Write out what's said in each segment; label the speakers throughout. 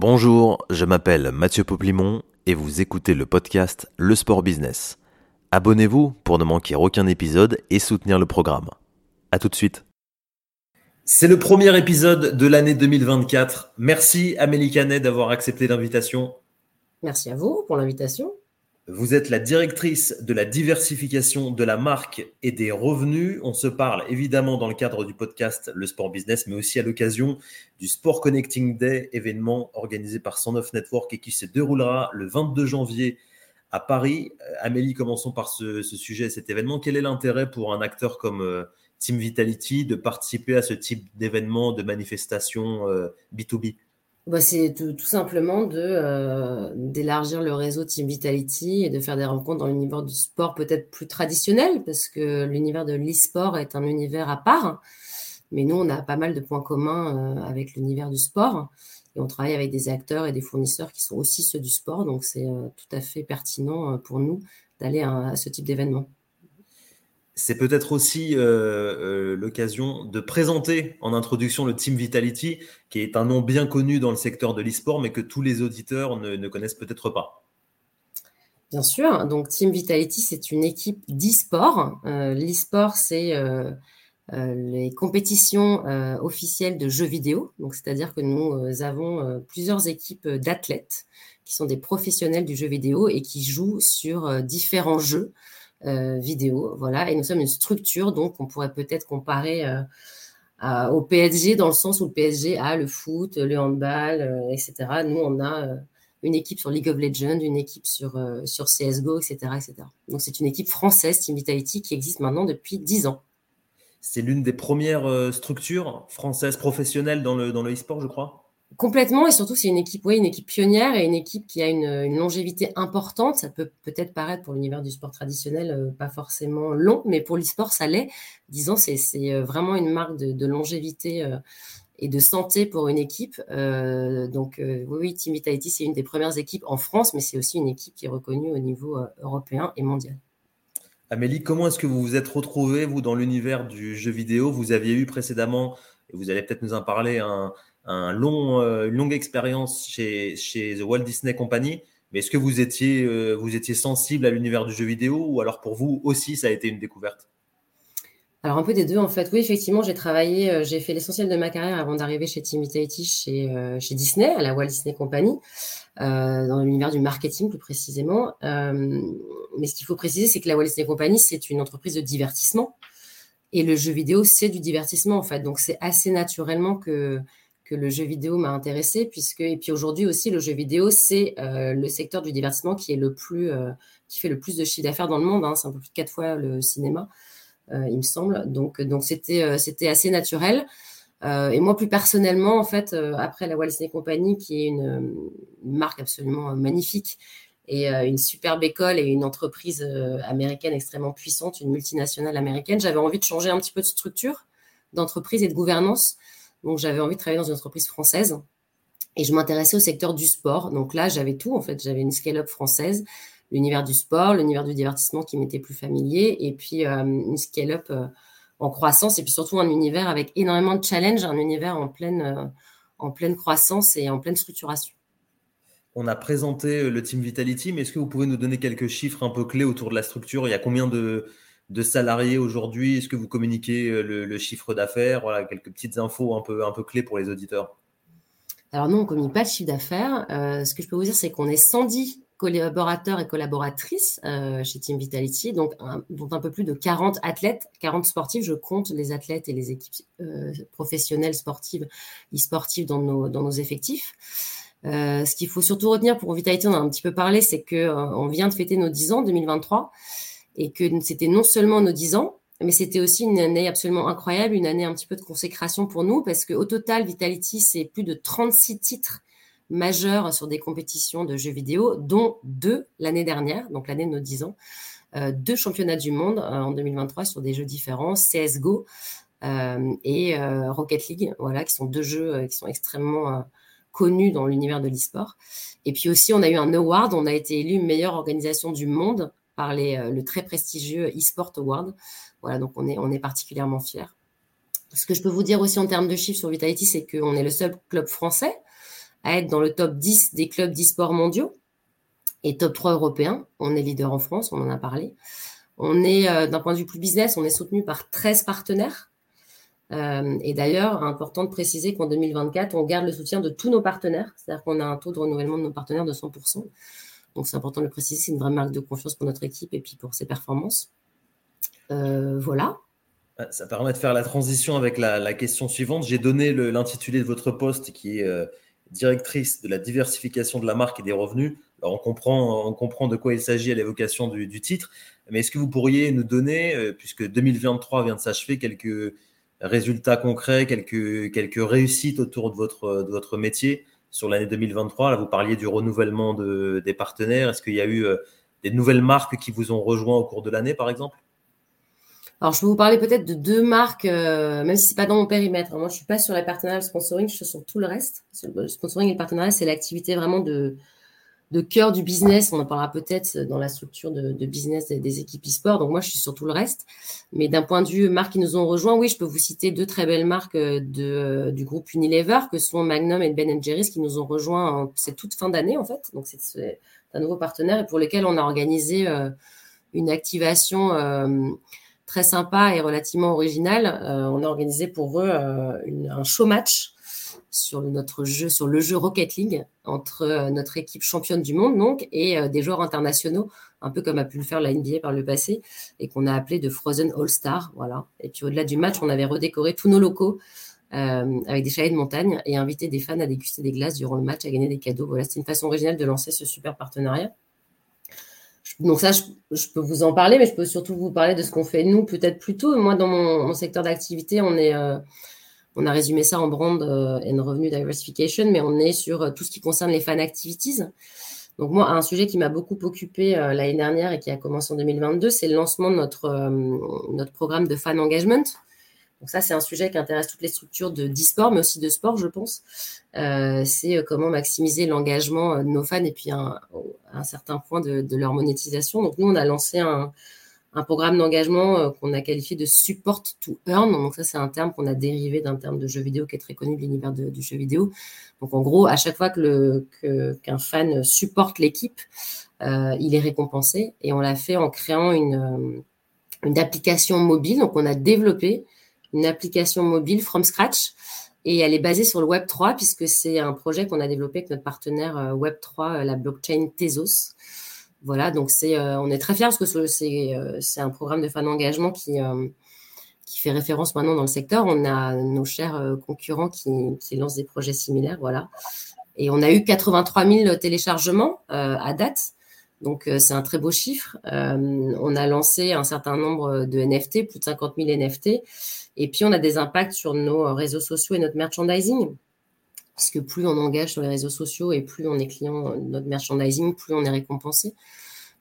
Speaker 1: Bonjour, je m'appelle Mathieu Poplimon et vous écoutez le podcast Le Sport Business. Abonnez-vous pour ne manquer aucun épisode et soutenir le programme. A tout de suite. C'est le premier épisode de l'année 2024. Merci Amélie Canet d'avoir accepté l'invitation.
Speaker 2: Merci à vous pour l'invitation.
Speaker 1: Vous êtes la directrice de la diversification de la marque et des revenus. On se parle évidemment dans le cadre du podcast Le Sport Business, mais aussi à l'occasion du Sport Connecting Day, événement organisé par 109 Network et qui se déroulera le 22 janvier à Paris. Euh, Amélie, commençons par ce, sujet, cet événement. Quel est l'intérêt pour un acteur comme euh, Team Vitality de participer à ce type d'événement, de manifestation B2B euh,
Speaker 2: bah, c'est tout, simplement euh, d'élargir le réseau Team Vitality et de faire des rencontres dans l'univers du sport peut-être plus traditionnel, parce que l'univers de l'e-sport est un univers à part. Mais nous, on a pas mal de points communs euh, avec l'univers du sport. Et on travaille avec des acteurs et des fournisseurs qui sont aussi ceux du sport. Donc, c'est euh, tout à fait pertinent pour nous d'aller à ce type d'événement
Speaker 1: c'est peut-être aussi euh, euh, l'occasion de présenter en introduction le Team Vitality, qui est un nom bien connu dans le secteur de l'e-sport, mais que tous les auditeurs ne, connaissent peut-être pas.
Speaker 2: Bien sûr, donc Team Vitality, c'est une équipe d'e-sport. Euh, l'e-sport, c'est les compétitions officielles de jeux vidéo. C'est-à-dire que nous avons plusieurs équipes d'athlètes qui sont des professionnels du jeu vidéo et qui jouent sur différents jeux. Euh, vidéo. Voilà, et nous sommes une structure, donc on pourrait peut-être comparer euh, au PSG dans le sens où le PSG a le foot, le handball, euh, etc. Nous, on a une équipe sur League of Legends, une équipe sur, sur CSGO, etc., etc. Donc c'est une équipe française, Team Vitality, qui existe maintenant depuis 10 ans.
Speaker 1: C'est l'une des premières structures françaises professionnelles dans le, dans le e-sport, je crois?
Speaker 2: Complètement, et surtout c'est une équipe, oui, une équipe pionnière et une équipe qui a une, longévité importante. Ça peut peut-être paraître pour l'univers du sport traditionnel euh, pas forcément long, mais pour l'e-sport ça l'est. Disons, c'est euh, vraiment une marque de, longévité euh, et de santé pour une équipe. donc oui, oui, Team c'est une des premières équipes en France, mais c'est aussi une équipe qui est reconnue au niveau européen et mondial.
Speaker 1: Amélie, comment est-ce que vous vous êtes retrouvée, vous, dans l'univers du jeu vidéo? Vous aviez eu précédemment, et vous allez peut-être nous en parler, un, euh, une longue expérience chez, chez The Walt Disney Company. Mais est-ce que vous étiez, euh, vous étiez sensible à l'univers du jeu vidéo ou alors pour vous aussi ça a été une découverte?
Speaker 2: Alors un peu des deux en fait. Oui, effectivement, j'ai travaillé, euh, j'ai fait l'essentiel de ma carrière avant d'arriver chez Team Vitality chez, chez Disney, à la Walt Disney Company, dans l'univers du marketing plus précisément. mais ce qu'il faut préciser, c'est que la Walt Disney Company, c'est une entreprise de divertissement. Et le jeu vidéo, c'est du divertissement en fait. Donc c'est assez naturellement que que le jeu vidéo m'a intéressé puisque et puis aujourd'hui aussi le jeu vidéo c'est euh, le secteur du divertissement qui est le plus euh, qui fait le plus de chiffre d'affaires dans le monde hein. c'est un peu plus de quatre fois le cinéma euh, il me semble. Donc donc c'était c'était assez naturel. Et moi plus personnellement en fait après la Walt Disney Company qui est une, marque absolument magnifique et une superbe école et une entreprise américaine extrêmement puissante une multinationale américaine j'avais envie de changer un petit peu de structure d'entreprise et de gouvernance donc, j'avais envie de travailler dans une entreprise française et je m'intéressais au secteur du sport. Donc là, j'avais tout, en fait. J'avais une scale-up française, l'univers du sport, l'univers du divertissement qui m'était plus familier et puis euh, une scale-up euh, en croissance et puis surtout un univers avec énormément de challenges, un univers en pleine, euh, en pleine croissance et en pleine structuration.
Speaker 1: On a présenté le Team Vitality, mais est-ce que vous pouvez nous donner quelques chiffres un peu clés autour de la structure? Il y a combien de, de salariés aujourd'hui Est-ce que vous communiquez euh, le, chiffre d'affaires? Voilà, quelques petites infos un peu, un peu clés pour les auditeurs.
Speaker 2: Alors non, on ne communique pas le chiffre d'affaires. Euh, ce que je peux vous dire, c'est qu'on est 110 collaborateurs et collaboratrices euh, chez Team Vitality, donc un, dont un peu plus de 40 athlètes, 40 sportifs. Je compte les athlètes et les équipes professionnelles sportives, e-sportives dans nos, effectifs. ce qu'il faut surtout retenir pour Vitality, on a un petit peu parlé, c'est que on vient de fêter nos 10 ans 2023 et que c'était non seulement nos 10 ans, mais c'était aussi une année absolument incroyable, une année un petit peu de consécration pour nous, parce qu'au total, Vitality, c'est plus de 36 titres majeurs sur des compétitions de jeux vidéo, dont deux l'année dernière, donc l'année de nos 10 ans, euh, deux championnats du monde euh, en 2023 sur des jeux différents, CSGO euh, et Rocket League, voilà, qui sont deux jeux qui sont extrêmement connus dans l'univers de l'e-sport. Et puis aussi, on a eu un award, on a été élu meilleure organisation du monde par euh, le très prestigieux eSport Award. Voilà, donc on est, on est particulièrement fiers. Ce que je peux vous dire aussi en termes de chiffres sur Vitality, c'est qu'on est le seul club français à être dans le top 10 des clubs d'e-sport mondiaux et top 3 européens. On est leader en France, on en a parlé. On est, euh, d'un point de vue plus business, on est soutenu par 13 partenaires. Euh, et d'ailleurs, important de préciser qu'en 2024, on garde le soutien de tous nos partenaires. C'est-à-dire qu'on a un taux de renouvellement de nos partenaires de 100%. Donc, c'est important de le préciser. C'est une vraie marque de confiance pour notre équipe et puis pour ses performances. Euh, voilà.
Speaker 1: Ça permet de faire la transition avec la, question suivante. J'ai donné l'intitulé de votre poste qui est directrice de la diversification de la marque et des revenus. Alors on comprend, on comprend de quoi il s'agit à l'évocation du, titre, mais est-ce que vous pourriez nous donner, puisque 2023 vient de s'achever, quelques résultats concrets, quelques, quelques réussites autour de votre, de votre métier sur l'année 2023. Là, vous parliez du renouvellement de, des partenaires. Est-ce qu'il y a eu euh, des nouvelles marques qui vous ont rejoint au cours de l'année, par exemple?
Speaker 2: Alors, je peux vous parler peut-être de deux marques, euh, même si c'est pas dans mon périmètre. Moi, je suis pas sur la partenariat, le sponsoring, je suis sur tout le reste. Le sponsoring et le partenariat, c'est l'activité vraiment de, de cœur du business. On en parlera peut-être dans la structure de, business des, équipes e-sport. Donc moi, je suis sur tout le reste. Mais d'un point de vue marques qui nous ont rejoints, oui, je peux vous citer deux très belles marques euh, de, euh, du groupe Unilever, que sont Magnum et Ben Jerry's, qui nous ont rejoints. C'est toute fin d'année en fait. Donc c'est un nouveau partenaire et pour lequel on a organisé euh, une activation très sympa et relativement originale. on a organisé pour eux un show match sur notre jeu, sur le jeu Rocket League entre euh, notre équipe championne du monde donc et euh, des joueurs internationaux, un peu comme a pu le faire la NBA par le passé et qu'on a appelé de Frozen All Star, voilà. Et puis au-delà du match, on avait redécoré tous nos locaux euh, avec des chalets de montagne et invité des fans à déguster des glaces durant le match, à gagner des cadeaux. Voilà, c'est une façon originale de lancer ce super partenariat. Donc ça, je, peux vous en parler, mais je peux surtout vous parler de ce qu'on fait nous, peut-être plus tôt. Moi, dans mon, secteur d'activité, on est on a résumé ça en brand euh, and revenue diversification, mais on est sur euh, tout ce qui concerne les fan activities. Donc moi, un sujet qui m'a beaucoup occupé euh, l'année dernière et qui a commencé en 2022, c'est le lancement de notre, notre programme de fan engagement. Donc ça, c'est un sujet qui intéresse toutes les structures de d'e-sport, mais aussi de sport, je pense. c'est comment maximiser l'engagement de nos fans et puis à un, certain point de, de, leur monétisation. Donc nous, on a lancé un, un programme d'engagement euh, qu'on a qualifié de support to earn. Donc ça, c'est un terme qu'on a dérivé d'un terme de jeu vidéo qui est très connu de l'univers du jeu vidéo. Donc en gros, à chaque fois que qu'un fan supporte l'équipe, euh, il est récompensé. Et on l'a fait en créant une, euh, une application mobile. Donc on a développé une application mobile from scratch. Et elle est basée sur le Web 3 puisque c'est un projet qu'on a développé avec notre partenaire Web 3, la blockchain Tezos. Voilà, donc c'est, euh, on est très fiers parce que c'est, euh, c'est un programme de fan d'engagement qui, euh, qui fait référence maintenant dans le secteur. On a nos chers concurrents qui, qui lancent des projets similaires, voilà. Et on a eu 83 000 téléchargements à date. Donc, c'est un très beau chiffre. on a lancé un certain nombre de NFT, plus de 50 000 NFT. Et puis, on a des impacts sur nos réseaux sociaux et notre merchandising puisque plus on engage sur les réseaux sociaux et plus on est client de notre merchandising, plus on est récompensé.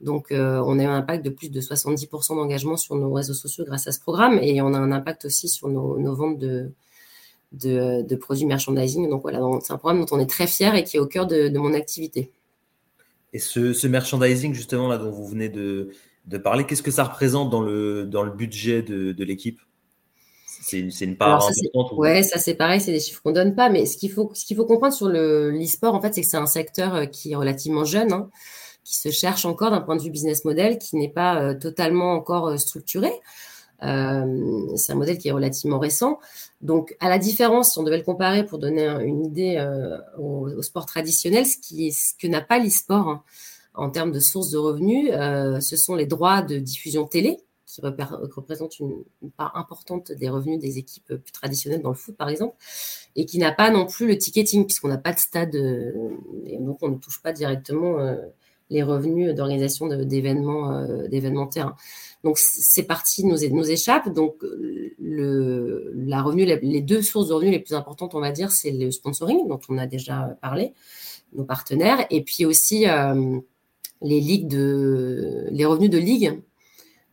Speaker 2: Donc, euh, on a eu un impact de plus de 70% d'engagement sur nos réseaux sociaux grâce à ce programme et on a un impact aussi sur nos, ventes de, produits merchandising. Donc, voilà, c'est un programme dont on est très fier et qui est au cœur de, mon activité.
Speaker 1: Et ce, merchandising, justement, là, dont vous venez de, parler, qu'est-ce que ça représente dans le budget de l'équipe? C'est une part importante.
Speaker 2: Ouais, ça c'est pareil, c'est des chiffres qu'on donne pas. Mais ce qu'il faut, ce qu'il faut comprendre sur le l'e-sport, en fait, c'est que c'est un secteur euh, qui est relativement jeune, hein, qui se cherche encore d'un point de vue business model, qui n'est pas euh, totalement encore euh, structuré. c'est un modèle qui est relativement récent. Donc, à la différence, si on devait le comparer pour donner une idée au, sport traditionnel, ce, qui est, ce que n'a pas l'e-sport hein, en termes de sources de revenus, ce sont les droits de diffusion télé qui représente une, part importante des revenus des équipes plus traditionnelles dans le foot, par exemple, et qui n'a pas non plus le ticketing, puisqu'on n'a pas de stade, euh, et donc on ne touche pas directement euh, les revenus d'organisation d'événements euh, d'événements. Donc ces parties nous, échappent. Donc la revenu, les deux sources de revenus les plus importantes, on va dire, c'est le sponsoring dont on a déjà parlé, nos partenaires, et puis aussi les ligues de les revenus de ligue euh,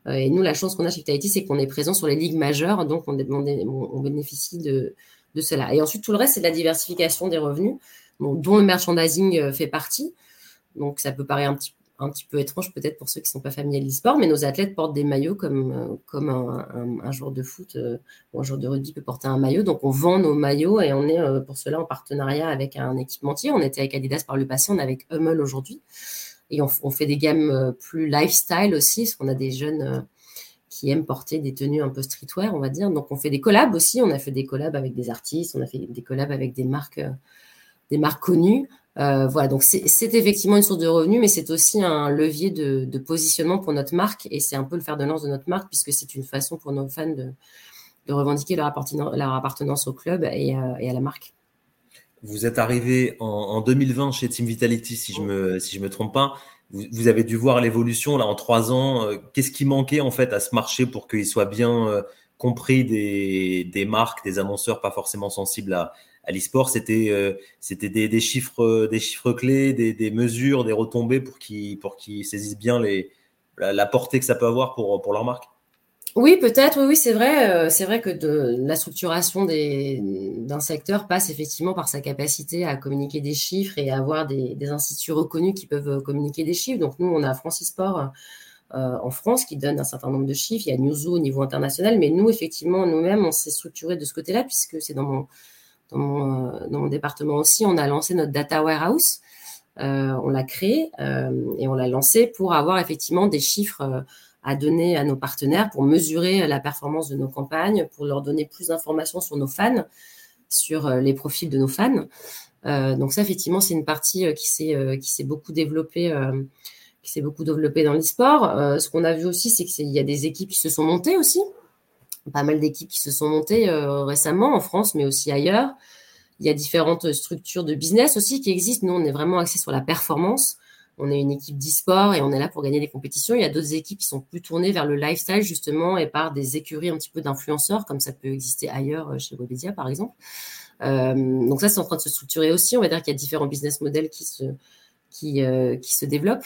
Speaker 2: et nous, la chance qu'on a chez Vitality, c'est qu'on est présent sur les ligues majeures, donc on, bénéficie de, cela. Et ensuite, tout le reste, c'est de la diversification des revenus, dont le merchandising euh, fait partie. Donc, ça peut paraître un petit, un petit peu étrange peut-être pour ceux qui ne sont pas familiers de l'e-sport, mais nos athlètes portent des maillots comme, euh, comme un, joueur de foot euh, ou un joueur de rugby peut porter un maillot. Donc on vend nos maillots et on est euh, pour cela en partenariat avec un équipementier. On était avec Adidas par le passé, on est avec Hummel aujourd'hui. Et on, fait des gammes plus lifestyle aussi, parce qu'on a des jeunes qui aiment porter des tenues un peu streetwear, on va dire. Donc on fait des collabs aussi. On a fait des collabs avec des artistes, on a fait des collabs avec des marques, des marques connues. Euh, voilà, donc c'est effectivement une source de revenus, mais c'est aussi un levier de, positionnement pour notre marque et c'est un peu le fer de lance de notre marque puisque c'est une façon pour nos fans de, revendiquer leur appartenance, au club et, à la marque.
Speaker 1: Vous êtes arrivé en, 2020 chez Team Vitality, si je me si je me trompe pas. Vous, avez dû voir l'évolution là en trois ans. Euh, qu'est-ce qui manquait en fait à ce marché pour qu'il soit bien euh, compris des, des marques, des annonceurs pas forcément sensibles à, à l'e-sport, c'était euh, c'était des, chiffres des chiffres clés, des, mesures, des retombées pour qu'ils pour qu'ils saisissent bien les la, portée que ça peut avoir pour pour leur marque?
Speaker 2: Oui, peut-être. Oui, c'est vrai. Euh, c'est vrai que de, la structuration d'un secteur passe effectivement par sa capacité à communiquer des chiffres et à avoir des, instituts reconnus qui peuvent communiquer des chiffres. Donc nous, on a Francisport euh, en France qui donne un certain nombre de chiffres. Il y a Newzoo au niveau international, mais nous, effectivement, nous-mêmes, on s'est structuré de ce côté-là puisque c'est dans mon dans mon, département aussi, on a lancé notre data warehouse. Euh, on l'a créé euh, et on l'a lancé pour avoir effectivement des chiffres euh, à donner à nos partenaires pour mesurer la performance de nos campagnes, pour leur donner plus d'informations sur nos fans, sur les profils de nos fans. donc ça, effectivement, c'est une partie qui s'est qui s'est beaucoup développée, qui s'est beaucoup dans l'e-sport. ce qu'on a vu aussi, c'est qu'il y a des équipes qui se sont montées aussi pas mal d'équipes qui se sont montées euh, récemment en France, mais aussi ailleurs. Il y a différentes structures de business aussi qui existent. Nous, on est vraiment axé sur la performance. On est une équipe d'e-sport et on est là pour gagner des compétitions. Il y a d'autres équipes qui sont plus tournées vers le lifestyle justement et par des écuries un petit peu d'influenceurs, comme ça peut exister ailleurs euh, chez Webedia par exemple. Euh, donc ça, c'est en train de se structurer aussi. On va dire qu'il y a différents business models qui se qui, qui se développent.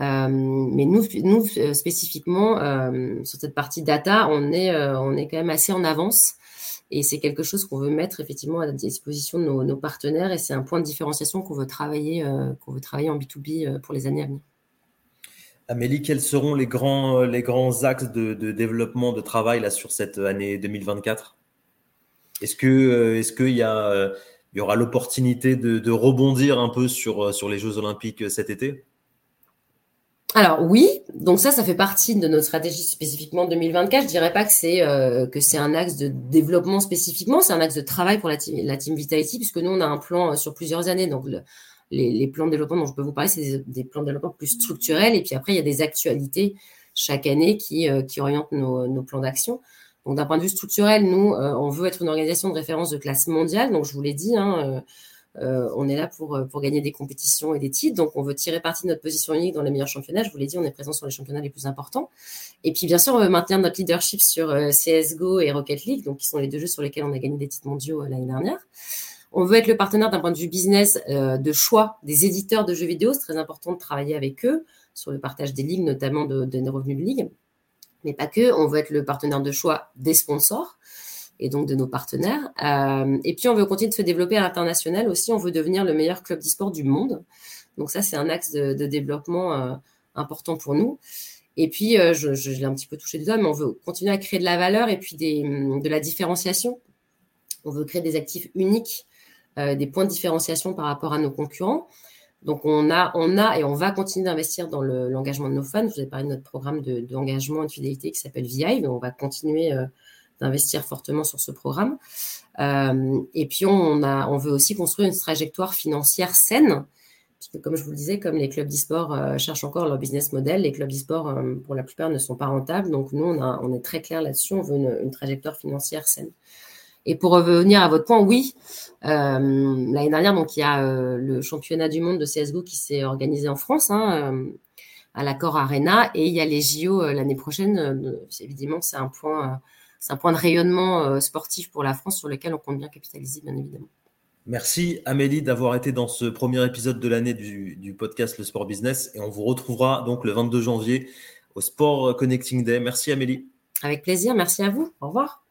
Speaker 2: Euh, mais nous, nous euh, spécifiquement, euh, sur cette partie data, on est, on est quand même assez en avance. Et c'est quelque chose qu'on veut mettre effectivement à la disposition de nos, partenaires. Et c'est un point de différenciation qu'on veut travailler, qu'on veut travailler en B2B pour les années à venir.
Speaker 1: Amélie, quels seront les grands, les grands axes de, développement de travail là, sur cette année 2024 Est-ce est-ce qu'il y, a, y aura l'opportunité de, de, rebondir un peu sur, sur les Jeux Olympiques cet été?
Speaker 2: Alors oui, donc ça, ça fait partie de notre stratégie spécifiquement 2024. Je dirais pas que c'est euh, que c'est un axe de développement spécifiquement, c'est un axe de travail pour la team, la team puisque nous on a un plan euh, sur plusieurs années. Donc les, plans de développement dont je peux vous parler, c'est des, plans de développement plus structurels, et puis après il y a des actualités chaque année qui euh, orientent nos, plans d'action. Donc d'un point de vue structurel, nous on veut être une organisation de référence de classe mondiale. Donc je vous l'ai dit. Hein, euh, on est là pour, euh, pour gagner des compétitions et des titres. Donc, on veut tirer parti de notre position unique dans les meilleurs championnats. Je vous l'ai dit, on est présent sur les championnats les plus importants. Et puis, bien sûr, on veut maintenir notre leadership sur euh, CSGO et Rocket League, donc qui sont les deux jeux sur lesquels on a gagné des titres mondiaux l'année dernière. On veut être le partenaire d'un point de vue business de choix des éditeurs de jeux vidéo. C'est très important de travailler avec eux sur le partage des ligues, notamment de, de des revenus de ligue. Mais pas que. On veut être le partenaire de choix des sponsors et donc de nos partenaires. Euh, et puis, on veut continuer de se développer à l'international aussi. On veut devenir le meilleur club d'e-sport du monde. Donc ça, c'est un axe de, développement euh, important pour nous. Et puis, euh, je, l'ai un petit peu touché du doigt, mais on veut continuer à créer de la valeur et puis des, de la différenciation. On veut créer des actifs uniques, des points de différenciation par rapport à nos concurrents. Donc, on a, on a et on va continuer d'investir dans l'engagement de nos fans. Je vous ai parlé de notre programme d'engagement et de fidélité qui s'appelle VI. On va continuer d'investir fortement sur ce programme. Euh, et puis, on, a, on veut aussi construire une trajectoire financière saine, puisque comme je vous le disais, comme les clubs d'e-sport euh, cherchent encore leur business model, les clubs d'e-sport, euh, pour la plupart, ne sont pas rentables. Donc, nous, on, a, on est très clair là-dessus, on veut une, trajectoire financière saine. Et pour revenir à votre point, oui, l'année dernière, donc il y a le championnat du monde de CSGO qui s'est organisé en France, hein, à l'accord Arena, et il y a les JO l'année prochaine. évidemment, c'est un point c'est un point de rayonnement euh, sportif pour la France sur lequel on compte bien capitaliser, bien évidemment.
Speaker 1: Merci Amélie d'avoir été dans ce premier épisode de l'année du, podcast Le Sport Business et on vous retrouvera donc le 22 janvier au Sport Connecting Day. Merci Amélie.
Speaker 2: Avec plaisir, merci à vous. Au revoir.